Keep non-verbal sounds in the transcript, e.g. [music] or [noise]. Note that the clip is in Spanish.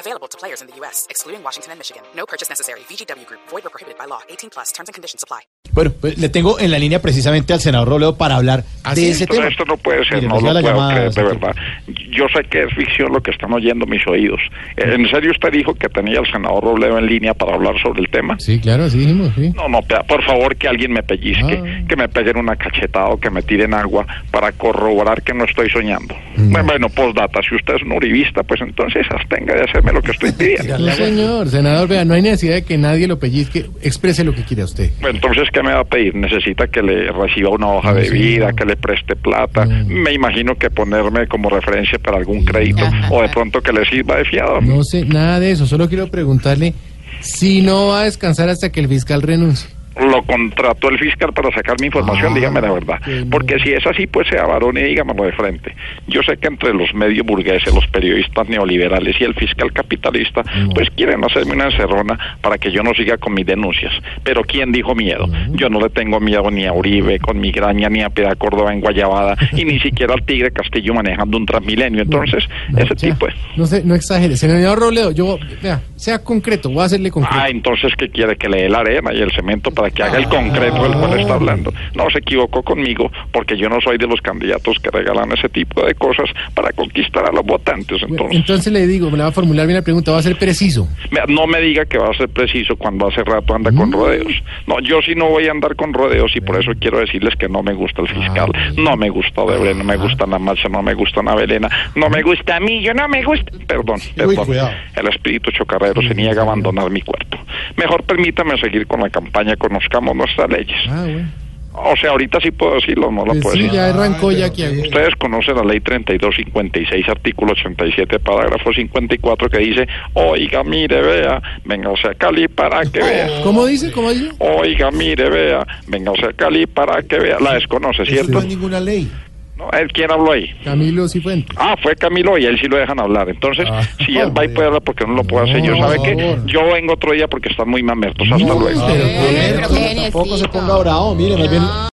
Available to players in the U.S., excluding Washington and Michigan. No purchase necessary. VGW Group. Void or prohibited by law. 18 plus. Terms and conditions apply. Bueno, pues le tengo en la línea precisamente al senador Robledo para hablar de ese Pero tema. esto no puede ser, Mire, no nos lo la puedo llamada, creer, de señor. verdad. Yo sé que es ficción lo que están oyendo mis oídos. Eh, ¿En serio usted dijo que tenía al senador Robledo en línea para hablar sobre el tema? Sí, claro, sí dijimos, sí. No, no, por favor que alguien me pellizque, Ah. que me peguen una cachetada o que me tiren agua para corroborar que no estoy soñando. Bueno, Bueno, postdata, si usted es un uribista, pues entonces abstenga de hacerme lo que estoy pidiendo. [laughs] No, señor, senador, vea, no hay necesidad de que nadie lo pellizque. Exprese lo que quiera usted. Bueno, Entonces, ¿qué me va a pedir? ¿Necesita que le reciba una hoja No, de vida, que le preste plata? Me imagino que ponerme como referencia para algún crédito o de pronto que le sirva de fiado. No sé nada de eso, solo quiero preguntarle si no va a descansar hasta que el fiscal renuncie. Lo contrató el fiscal para sacar mi información, Ah, dígame la verdad. Porque si es así, pues sea varón y dígamelo de frente. Yo sé que entre los medios burgueses, los periodistas neoliberales y el fiscal capitalista, No. pues quieren hacerme una encerrona para que yo no siga con mis denuncias. Pero ¿quién dijo miedo? Yo no le tengo miedo ni a Uribe con migraña, ni a Piedad Córdoba en Guayabada, [laughs] y ni siquiera al Tigre Castillo manejando un Transmilenio. Entonces, No, ese tipo es... No sé, no exagere. Senador Robledo, yo, vea, sea concreto, voy a hacerle concreto. Ah, entonces, ¿qué quiere? Que le dé la arena y el cemento para que haga el concreto del cual está hablando. No, se equivocó conmigo, porque yo no soy de los candidatos que regalan ese tipo de cosas para conquistar a los votantes. Bueno, Entonces, Entonces le digo, me la va a formular bien la pregunta, va a ser preciso. No me diga que va a ser preciso cuando hace rato anda Mm. con rodeos. No, yo sí no voy a andar con rodeos y por eso quiero decirles que no me gusta el fiscal, Ah, no me gusta Odebrecht, no me gusta la marcha, no me gusta Ana Belena, no me gusta a mí, yo no me gusta... Perdón, perdón. cuidado. El espíritu chocarrero se niega a abandonar mi cuerpo. Mejor permítame seguir con la campaña Conozcamos nuestras leyes. Ah, bueno. O sea, ahorita sí puedo decirlo, no lo Pues puedo decir. ya arrancó ya aquí. Ustedes conocen la ley 3256, artículo 87, parágrafo 54, que dice, oiga, mire, vea, venga, o sea, Cali para que vea. ¿Cómo dice? ¿Cómo dice? Oiga, mire, vea, venga, o sea, Cali para que vea. La desconoce, ¿cierto? ninguna ley. ¿No? ¿Él quién habló ahí? Camilo Cifuentes. Ah, fue Camilo y a él sí lo dejan hablar. Entonces, Ah, si él va y puede hablar, porque no lo puedo hacer yo. ¿Sabe favor. Yo vengo otro día porque están muy mamertos. Hasta No, luego. pero- Tampoco se ponga bravo, mire, más bien